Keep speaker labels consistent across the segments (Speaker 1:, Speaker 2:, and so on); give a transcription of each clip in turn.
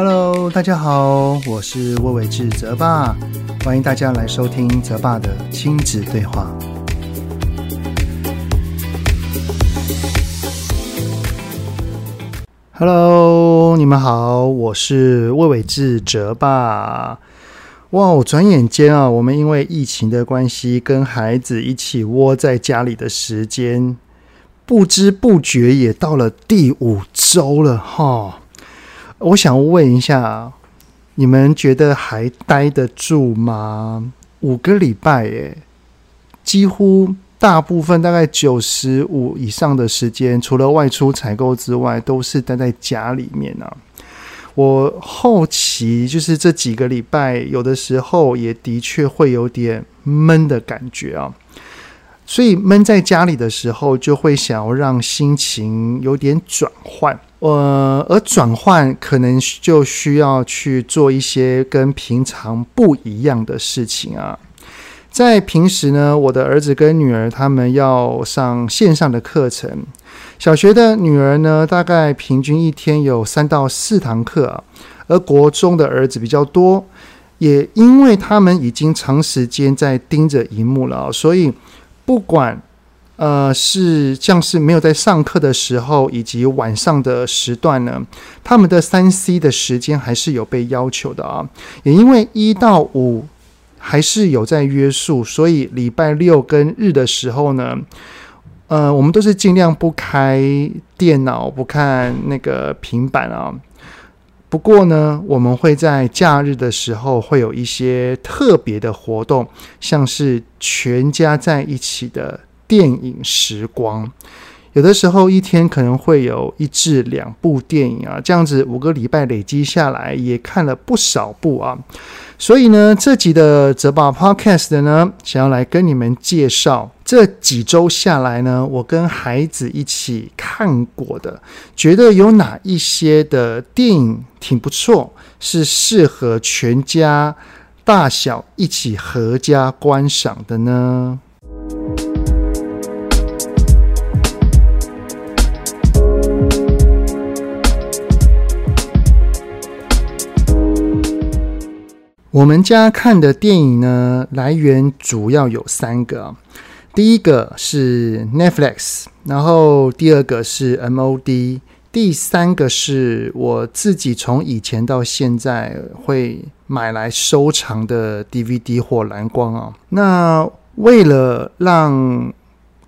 Speaker 1: Hello，大家好，我是魏伟志泽爸，欢迎大家来收听泽爸的亲子对话。Hello，你们好，我是魏伟志泽爸。哇，我转眼间啊，我们因为疫情的关系，跟孩子一起窝在家里的时间，不知不觉也到了第五周了哈。我想问一下，你们觉得还待得住吗？五个礼拜耶，几乎大部分大概九十五以上的时间，除了外出采购之外，都是待在家里面啊。我后期就是这几个礼拜，有的时候也的确会有点闷的感觉啊，所以闷在家里的时候，就会想要让心情有点转换，呃，而转换可能就需要去做一些跟平常不一样的事情啊。在平时呢，我的儿子跟女儿他们要上线上的课程。小学的女儿呢，大概平均一天有三到四堂课啊，而国中的儿子比较多。也因为他们已经长时间在盯着荧幕了，所以不管呃是像是没有在上课的时候，以及晚上的时段呢，他们的三 C 的时间还是有被要求的啊。也因为一到五。还是有在约束，所以礼拜六跟日的时候呢，呃，我们都是尽量不开电脑、不看那个平板啊。不过呢，我们会在假日的时候会有一些特别的活动，像是全家在一起的电影时光。有的时候一天可能会有一至两部电影啊，这样子五个礼拜累积下来也看了不少部啊。所以呢，这集的泽爸 Podcast 呢，想要来跟你们介绍这几周下来呢，我跟孩子一起看过的，觉得有哪一些的电影挺不错，是适合全家大小一起合家观赏的呢？我们家看的电影呢，来源主要有三个，第一个是 Netflix，然后第二个是 MOD，第三个是我自己从以前到现在会买来收藏的 DVD 或蓝光啊。那为了让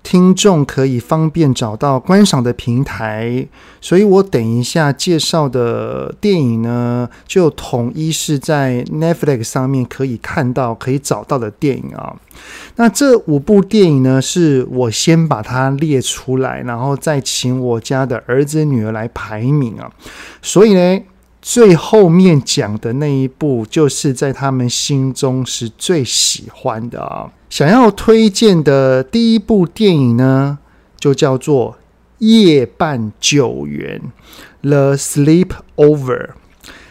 Speaker 1: 听众可以方便找到观赏的平台，所以我等一下介绍的电影呢，就统一是在 Netflix 上面可以看到、可以找到的电影啊。那这五部电影呢，是我先把它列出来，然后再请我家的儿子女儿来排名啊。所以呢，最后面讲的那一部，就是在他们心中是最喜欢的啊。想要推荐的第一部电影呢，就叫做《夜半救援》（The Sleepover）。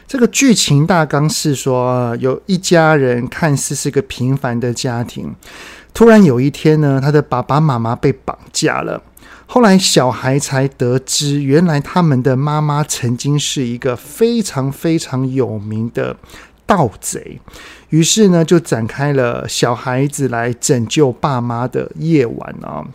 Speaker 1: 这个剧情大纲是说，有一家人看似是个平凡的家庭，突然有一天呢，他的爸爸妈妈被绑架了。后来小孩才得知，原来他们的妈妈曾经是一个非常非常有名的盗贼。于是呢，就展开了小孩子来拯救爸妈的夜晚啊！《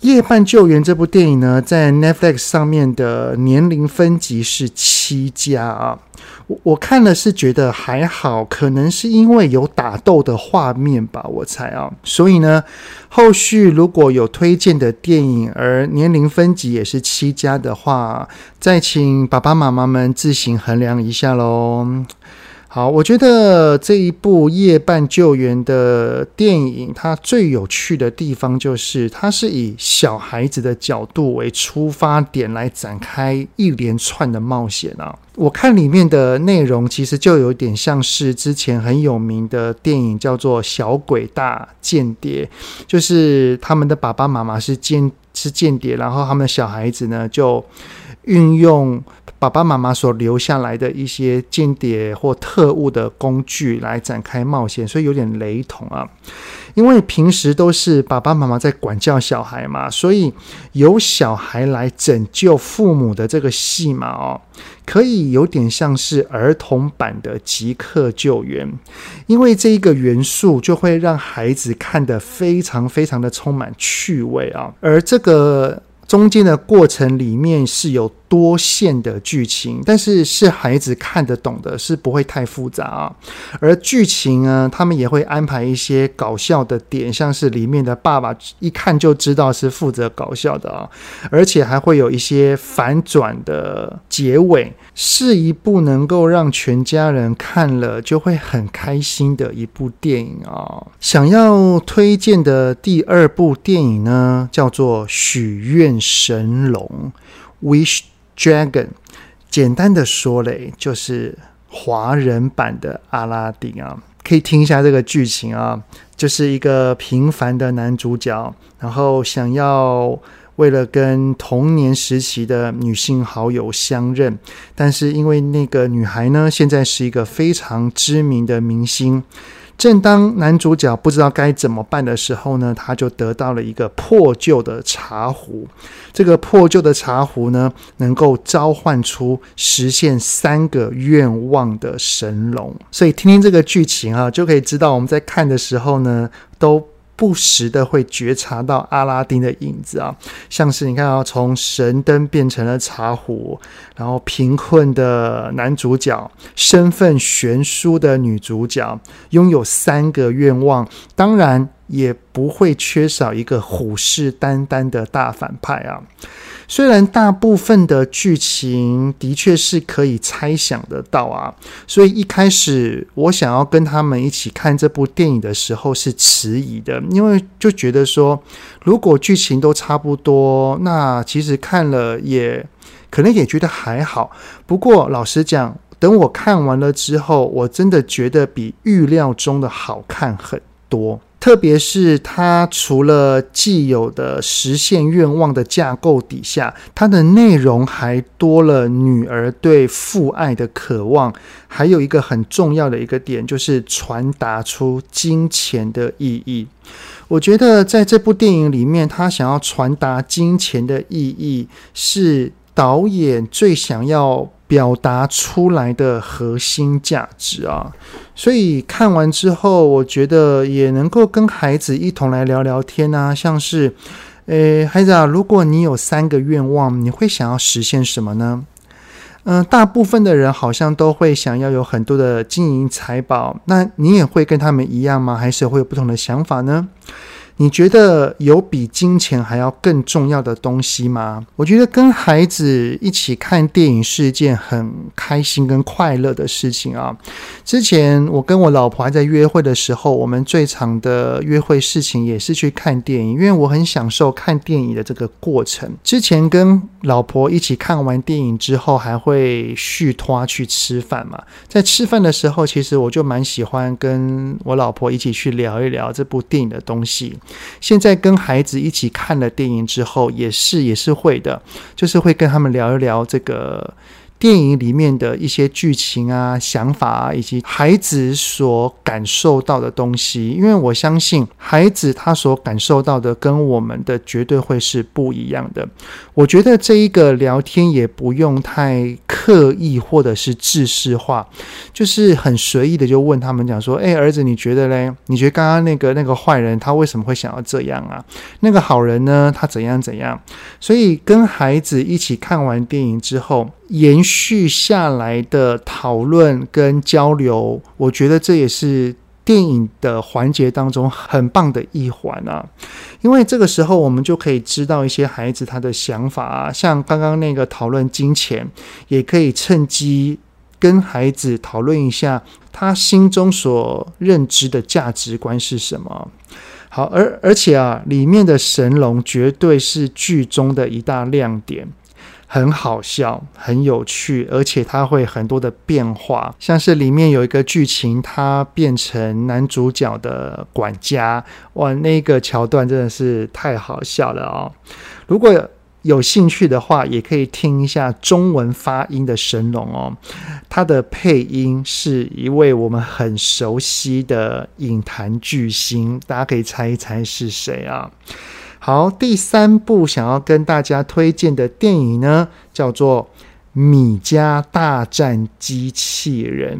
Speaker 1: 夜半救援》这部电影呢，在 Netflix 上面的年龄分级是七加啊。我我看了是觉得还好，可能是因为有打斗的画面吧，我猜啊。所以呢，后续如果有推荐的电影，而年龄分级也是七加的话，再请爸爸妈妈们自行衡量一下喽。好，我觉得这一部《夜半救援》的电影，它最有趣的地方就是，它是以小孩子的角度为出发点来展开一连串的冒险啊。我看里面的内容，其实就有点像是之前很有名的电影，叫做《小鬼大间谍》，就是他们的爸爸妈妈是间是间谍，然后他们的小孩子呢就运用。爸爸妈妈所留下来的一些间谍或特务的工具来展开冒险，所以有点雷同啊。因为平时都是爸爸妈妈在管教小孩嘛，所以由小孩来拯救父母的这个戏码哦，可以有点像是儿童版的即刻救援，因为这一个元素就会让孩子看得非常非常的充满趣味啊，而这个中间的过程里面是有。多线的剧情，但是是孩子看得懂的，是不会太复杂啊。而剧情呢，他们也会安排一些搞笑的点，像是里面的爸爸一看就知道是负责搞笑的啊，而且还会有一些反转的结尾，是一部能够让全家人看了就会很开心的一部电影啊。想要推荐的第二部电影呢，叫做《许愿神龙》（Wish）。Dragon，简单的说嘞，就是华人版的阿拉丁啊，可以听一下这个剧情啊，就是一个平凡的男主角，然后想要为了跟童年时期的女性好友相认，但是因为那个女孩呢，现在是一个非常知名的明星。正当男主角不知道该怎么办的时候呢，他就得到了一个破旧的茶壶。这个破旧的茶壶呢，能够召唤出实现三个愿望的神龙。所以听听这个剧情啊，就可以知道我们在看的时候呢，都。不时的会觉察到阿拉丁的影子啊，像是你看啊，从神灯变成了茶壶，然后贫困的男主角，身份悬殊的女主角，拥有三个愿望，当然也不会缺少一个虎视眈眈的大反派啊。虽然大部分的剧情的确是可以猜想得到啊，所以一开始我想要跟他们一起看这部电影的时候是迟疑的，因为就觉得说，如果剧情都差不多，那其实看了也可能也觉得还好。不过老实讲，等我看完了之后，我真的觉得比预料中的好看很多。特别是它除了既有的实现愿望的架构底下，它的内容还多了女儿对父爱的渴望，还有一个很重要的一个点，就是传达出金钱的意义。我觉得在这部电影里面，他想要传达金钱的意义，是导演最想要表达出来的核心价值啊，所以看完之后，我觉得也能够跟孩子一同来聊聊天啊，像是，诶，孩子啊，如果你有三个愿望，你会想要实现什么呢？嗯、大部分的人好像都会想要有很多的金银财宝，那你也会跟他们一样吗？还是会有不同的想法呢？你觉得有比金钱还要更重要的东西吗？我觉得跟孩子一起看电影是一件很开心跟快乐的事情啊。之前我跟我老婆还在约会的时候，我们最长的约会事情也是去看电影，因为我很享受看电影的这个过程。之前跟老婆一起看完电影之后，还会续拖去吃饭嘛。在吃饭的时候，其实我就蛮喜欢跟我老婆一起去聊一聊这部电影的东西。现在跟孩子一起看了电影之后，也是也是会的，就是会跟他们聊一聊这个。电影里面的一些剧情啊、想法啊，以及孩子所感受到的东西，因为我相信孩子他所感受到的跟我们的绝对会是不一样的。我觉得这一个聊天也不用太刻意或者是制式化，就是很随意的就问他们讲说：“哎，儿子，你觉得嘞？你觉得刚刚那个那个坏人他为什么会想要这样啊？那个好人呢？他怎样怎样？”所以跟孩子一起看完电影之后，延续下来的讨论跟交流，我觉得这也是电影的环节当中很棒的一环啊。因为这个时候我们就可以知道一些孩子他的想法啊，像刚刚那个讨论金钱，也可以趁机跟孩子讨论一下他心中所认知的价值观是什么。好，而而且啊，里面的神龙绝对是剧中的一大亮点。很好笑，很有趣，而且它会很多的变化，像是里面有一个剧情，它变成男主角的管家，哇，那个桥段真的是太好笑了哦！如果有兴趣的话，也可以听一下中文发音的神龙哦。他的配音是一位我们很熟悉的影坛巨星，大家可以猜一猜是谁啊？好，第三部想要跟大家推荐的电影呢，叫做《米家大战机器人》。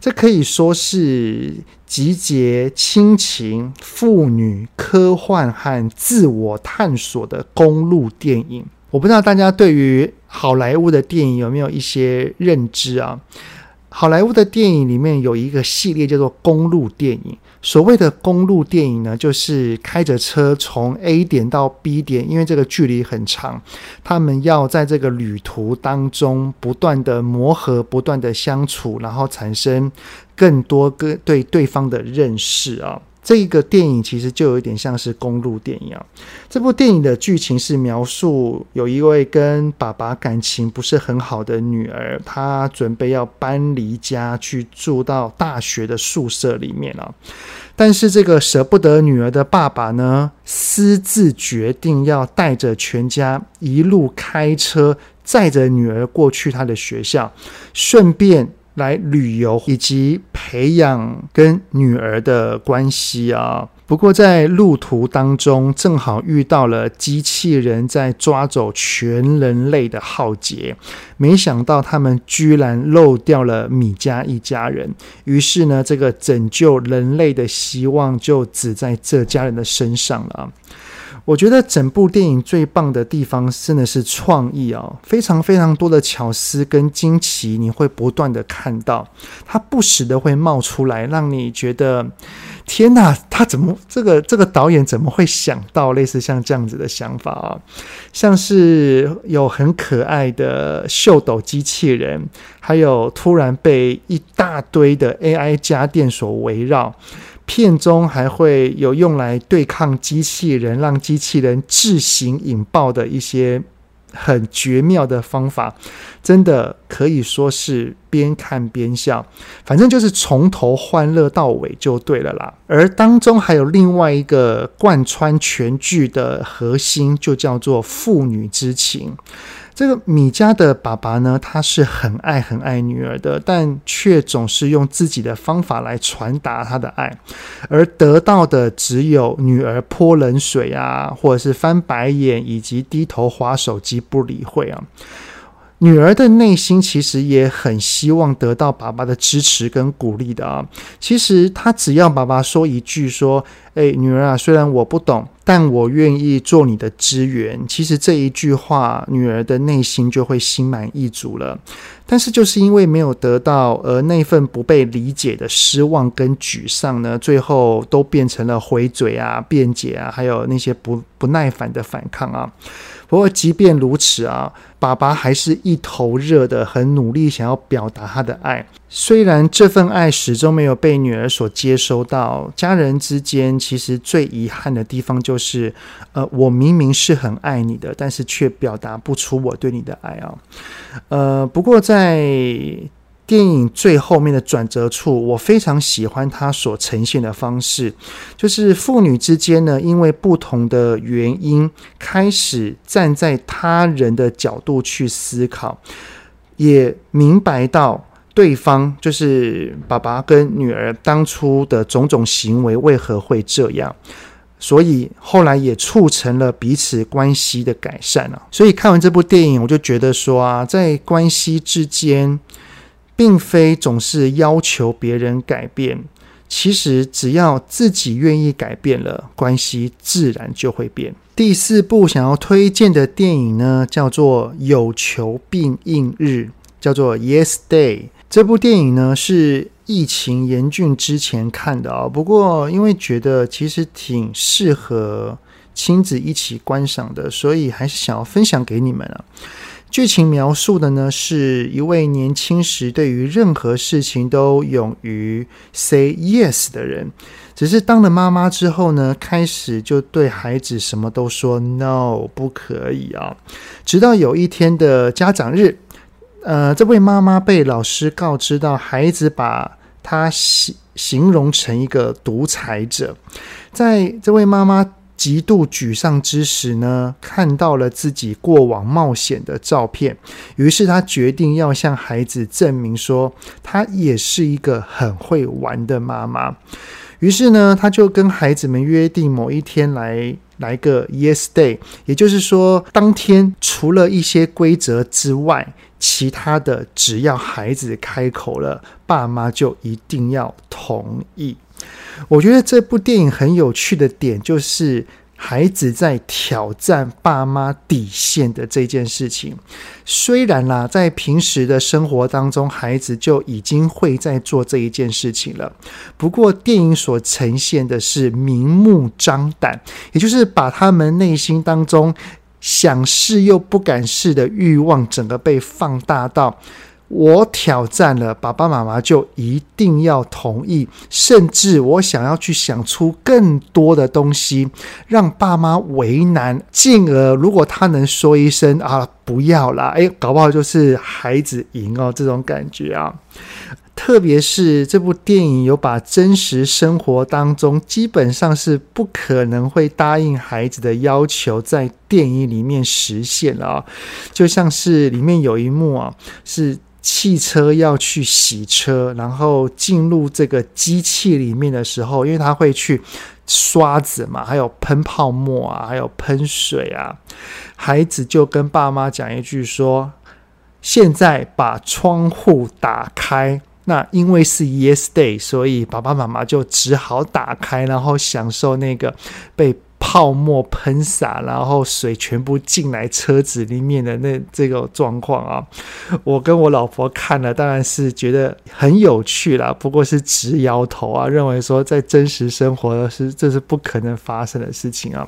Speaker 1: 这可以说是集结亲情、父女、科幻和自我探索的公路电影。我不知道大家对于好莱坞的电影有没有一些认知啊？好莱坞的电影里面有一个系列叫做公路电影。所谓的公路电影呢，就是开着车从 A 点到 B 点，因为这个距离很长，他们要在这个旅途当中不断的磨合、不断的相处，然后产生更多个对对方的认识啊。这个电影其实就有点像是公路电影啊。这部电影的剧情是描述有一位跟爸爸感情不是很好的女儿，她准备要搬离家去住到大学的宿舍里面啊。但是这个舍不得女儿的爸爸呢，私自决定要带着全家一路开车载着女儿过去她的学校，顺便。来旅游以及培养跟女儿的关系啊。不过在路途当中，正好遇到了机器人在抓走全人类的浩劫。没想到他们居然漏掉了米家一家人。于是呢，这个拯救人类的希望就只在这家人的身上了。我觉得整部电影最棒的地方真的是创意哦，非常非常多的巧思跟惊奇，你会不断的看到，它不时的会冒出来，让你觉得天哪，他怎么这个这个导演怎么会想到类似像这样子的想法啊？像是有很可爱的秀逗机器人，还有突然被一大堆的 AI 家电所围绕。片中还会有用来对抗机器人，让机器人自行引爆的一些很绝妙的方法，真的可以说是边看边笑，反正就是从头欢乐到尾就对了啦。而当中还有另外一个贯穿全剧的核心，就叫做父女之情。这个米家的爸爸呢，他是很爱很爱女儿的，但却总是用自己的方法来传达他的爱，而得到的只有女儿泼冷水啊，或者是翻白眼，以及低头滑手机不理会啊。女儿的内心其实也很希望得到爸爸的支持跟鼓励的啊。其实她只要爸爸说一句说：“诶，女儿啊，虽然我不懂。”但我愿意做你的支援。其实这一句话，女儿的内心就会心满意足了。但是就是因为没有得到，而那份不被理解的失望跟沮丧呢，最后都变成了回嘴啊、辩解啊，还有那些不不耐烦的反抗啊。不过即便如此啊，爸爸还是一头热的，很努力想要表达他的爱。虽然这份爱始终没有被女儿所接收到，家人之间其实最遗憾的地方就是，呃，我明明是很爱你的，但是却表达不出我对你的爱啊。呃，不过在电影最后面的转折处，我非常喜欢它所呈现的方式，就是父女之间呢，因为不同的原因，开始站在他人的角度去思考，也明白到对方就是爸爸跟女儿当初的种种行为为何会这样，所以后来也促成了彼此关系的改善啊。所以看完这部电影，我就觉得说啊，在关系之间。并非总是要求别人改变，其实只要自己愿意改变了，关系自然就会变。第四部想要推荐的电影呢，叫做《有求必应日》，叫做《Yes Day》。这部电影呢是疫情严峻之前看的啊、不过因为觉得其实挺适合亲子一起观赏的，所以还是想要分享给你们啊。剧情描述的呢，是一位年轻时对于任何事情都勇于 say yes 的人，只是当了妈妈之后呢，开始就对孩子什么都说 no，不可以啊。直到有一天的家长日，呃，这位妈妈被老师告知到，孩子把她形形容成一个独裁者，在这位妈妈。极度沮丧之时呢，看到了自己过往冒险的照片，于是他决定要向孩子证明说，他也是一个很会玩的妈妈。于是呢，他就跟孩子们约定某一天来来个 Yes Day，也就是说，当天除了一些规则之外，其他的只要孩子开口了，爸妈就一定要同意。我觉得这部电影很有趣的点就是，孩子在挑战爸妈底线的这件事情。虽然啦，在平时的生活当中，孩子就已经会在做这一件事情了。不过，电影所呈现的是明目张胆，也就是把他们内心当中想试又不敢试的欲望，整个被放大到。我挑战了，爸爸妈妈就一定要同意，甚至我想要去想出更多的东西，让爸妈为难，进而如果他能说一声啊，不要啦，诶，搞不好就是孩子赢哦，这种感觉啊。特别是这部电影有把真实生活当中基本上是不可能会答应孩子的要求，在电影里面实现了啊，就像是里面有一幕啊，是。汽车要去洗车，然后进入这个机器里面的时候，因为他会去刷子嘛，还有喷泡沫啊，还有喷水啊。孩子就跟爸妈讲一句说：“现在把窗户打开。”那因为是 Yes Day，所以爸爸妈妈就只好打开，然后享受那个被。泡沫喷洒，然后水全部进来车子里面的那这个状况啊，我跟我老婆看了，当然是觉得很有趣啦，不过是直摇头啊，认为说在真实生活是这是不可能发生的事情啊。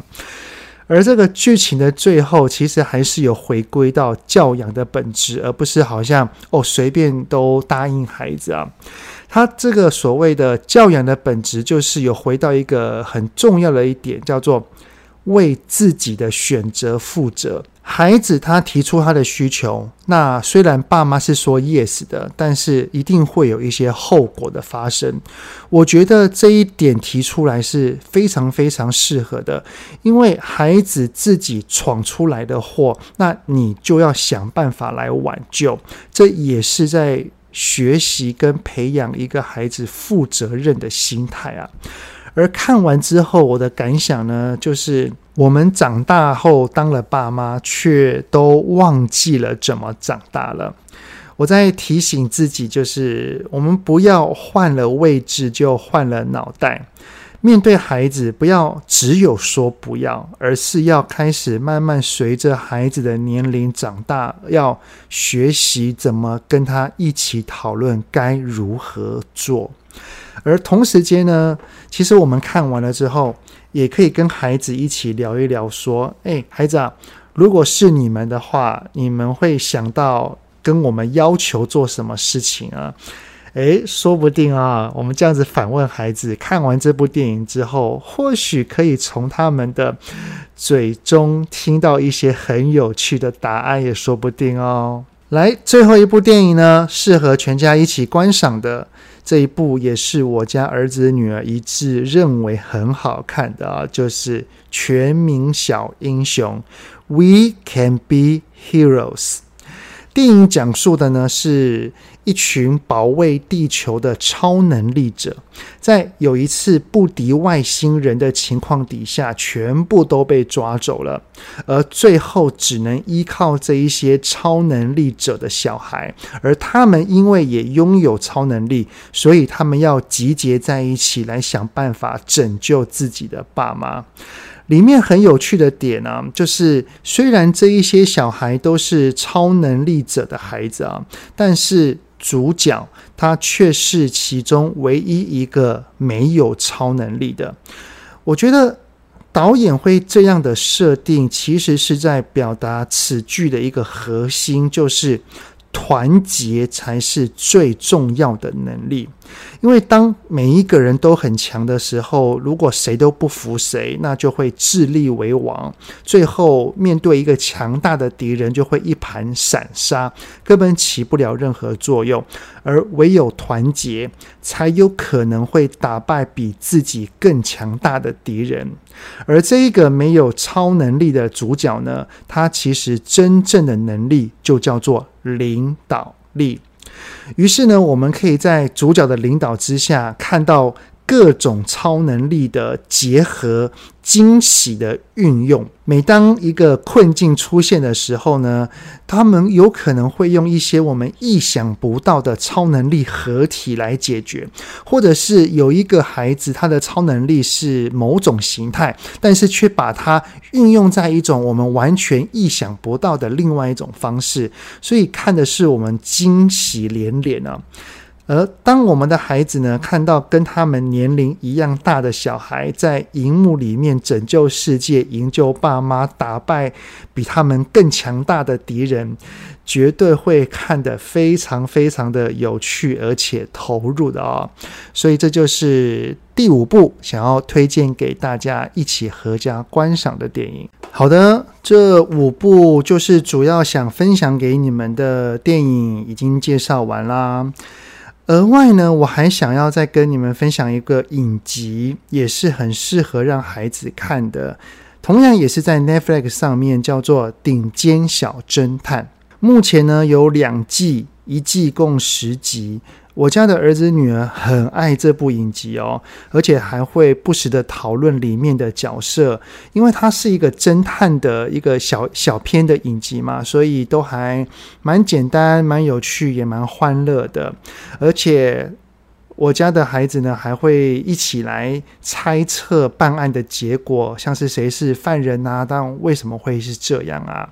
Speaker 1: 而这个剧情的最后，其实还是有回归到教养的本质，而不是好像哦随便都答应孩子啊。他这个所谓的教养的本质，就是有回到一个很重要的一点，叫做为自己的选择负责。孩子他提出他的需求，那虽然爸妈是说 yes 的，但是一定会有一些后果的发生。我觉得这一点提出来是非常非常适合的，因为孩子自己闯出来的祸，那你就要想办法来挽救。这也是在。学习跟培养一个孩子负责任的心态啊，而看完之后，我的感想呢，就是我们长大后当了爸妈，却都忘记了怎么长大了。我在提醒自己，就是我们不要换了位置就换了脑袋。面对孩子，不要只有说不要，而是要开始慢慢随着孩子的年龄长大，要学习怎么跟他一起讨论该如何做。而同时间呢，其实我们看完了之后，也可以跟孩子一起聊一聊，说：“诶，孩子啊，如果是你们的话，你们会想到跟我们要求做什么事情啊？”诶，说不定啊，我们这样子反问孩子，看完这部电影之后，或许可以从他们的嘴中听到一些很有趣的答案，也说不定哦。来，最后一部电影呢，适合全家一起观赏的这一部，也是我家儿子女儿一致认为很好看的啊，就是《全民小英雄》，We Can Be Heroes。电影讲述的呢，是一群保卫地球的超能力者，在有一次不敌外星人的情况底下，全部都被抓走了，而最后只能依靠这一些超能力者的小孩，而他们因为也拥有超能力，所以他们要集结在一起来想办法拯救自己的爸妈。里面很有趣的点呢、就是虽然这一些小孩都是超能力者的孩子啊，但是主角他却是其中唯一一个没有超能力的。我觉得导演会这样的设定，其实是在表达此剧的一个核心，就是团结才是最重要的能力。因为当每一个人都很强的时候，如果谁都不服谁，那就会自立为王，最后面对一个强大的敌人，就会一盘散沙，根本起不了任何作用。而唯有团结，才有可能会打败比自己更强大的敌人。而这一个没有超能力的主角呢，他其实真正的能力就叫做领导力。于是呢，我们可以在主角的领导之下，看到各种超能力的结合。惊喜的运用。每当一个困境出现的时候呢，他们有可能会用一些我们意想不到的超能力合体来解决，或者是有一个孩子他的超能力是某种形态，但是却把它运用在一种我们完全意想不到的另外一种方式，所以看的是我们惊喜连连啊。而当我们的孩子呢，看到跟他们年龄一样大的小孩在荧幕里面拯救世界、营救爸妈、打败比他们更强大的敌人，绝对会看得非常非常的有趣，而且投入的哦。所以这就是第五部想要推荐给大家一起合家观赏的电影。好的，这五部就是主要想分享给你们的电影，已经介绍完啦。额外呢，我还想要再跟你们分享一个影集，也是很适合让孩子看的，同样也是在 Netflix 上面，叫做《顶尖小侦探》。目前呢有两季，一季共十集。我家的儿子女儿很爱这部影集哦，而且还会不时的讨论里面的角色，因为它是一个侦探的一个小小片的影集嘛，所以都还蛮简单、蛮有趣，也蛮欢乐的。而且我家的孩子呢，还会一起来猜测办案的结果，像是谁是犯人啊？但为什么会是这样啊？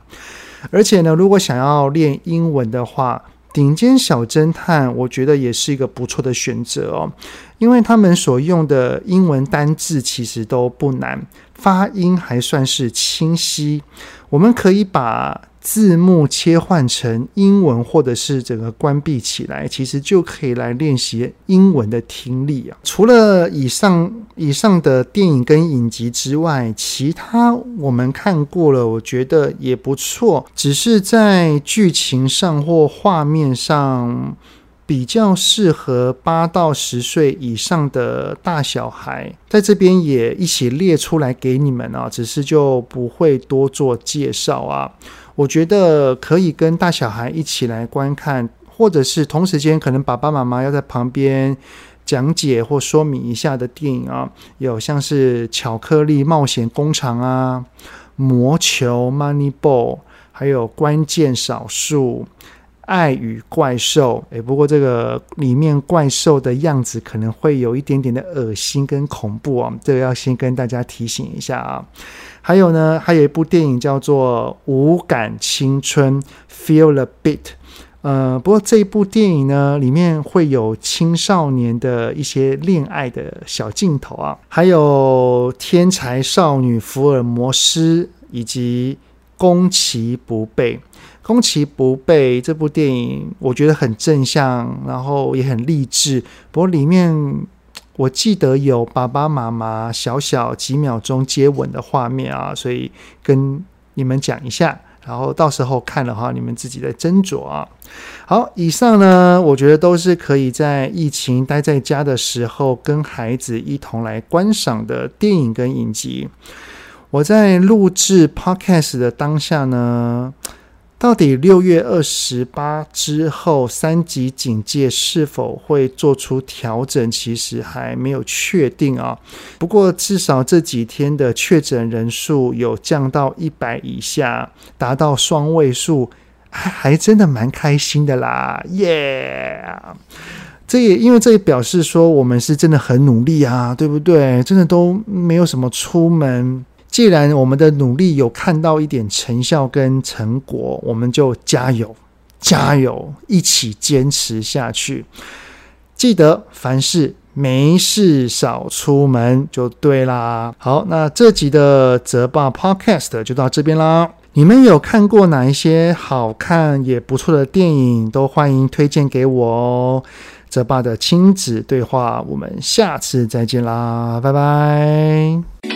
Speaker 1: 而且呢，如果想要练英文的话，顶尖小侦探，我觉得也是一个不错的选择哦，因为他们所用的英文单字其实都不难，发音还算是清晰，我们可以把字幕切换成英文，或者是整个关闭起来，其实就可以来练习英文的听力啊。除了以上以上的电影跟影集之外，其他我们看过了，我觉得也不错，只是在剧情上或画面上。比较适合八到十岁以上的大小孩，在这边也一起列出来给你们啊，只是就不会多做介绍啊。我觉得可以跟大小孩一起来观看，或者是同时间可能爸爸妈妈要在旁边讲解或说明一下的电影啊，有像是《巧克力冒险工厂》啊，《魔球》（Moneyball），还有《关键少数》。爱与怪兽，诶，不过这个里面怪兽的样子可能会有一点点的恶心跟恐怖哦，这个要先跟大家提醒一下啊。还有呢，还有一部电影叫做《无感青春》（Feel the Beat）。呃，不过这一部电影呢，里面会有青少年的一些恋爱的小镜头啊，还有天才少女福尔摩斯以及攻其不备。攻其不备这部电影，我觉得很正向，然后也很励志。不过里面我记得有爸爸妈妈小小几秒钟接吻的画面啊，所以跟你们讲一下。然后到时候看的话，你们自己再斟酌啊。好，以上呢，我觉得都是可以在疫情待在家的时候，跟孩子一同来观赏的电影跟影集。我在录制 Podcast 的当下呢。到底六月二十八之后三级警戒是否会做出调整？其实还没有确定啊。不过至少这几天的确诊人数有降到一百以下，达到双位数，还还真的蛮开心的啦，耶、这也因为这也表示说我们是真的很努力啊，对不对？真的都没有什么出门。既然我们的努力有看到一点成效跟成果，我们就加油，加油，一起坚持下去。记得凡事没事少出门就对啦。好，那这集的泽爸 Podcast 就到这边啦。你们有看过哪一些好看也不错的电影，都欢迎推荐给我哦。泽爸的亲子对话，我们下次再见啦，拜拜。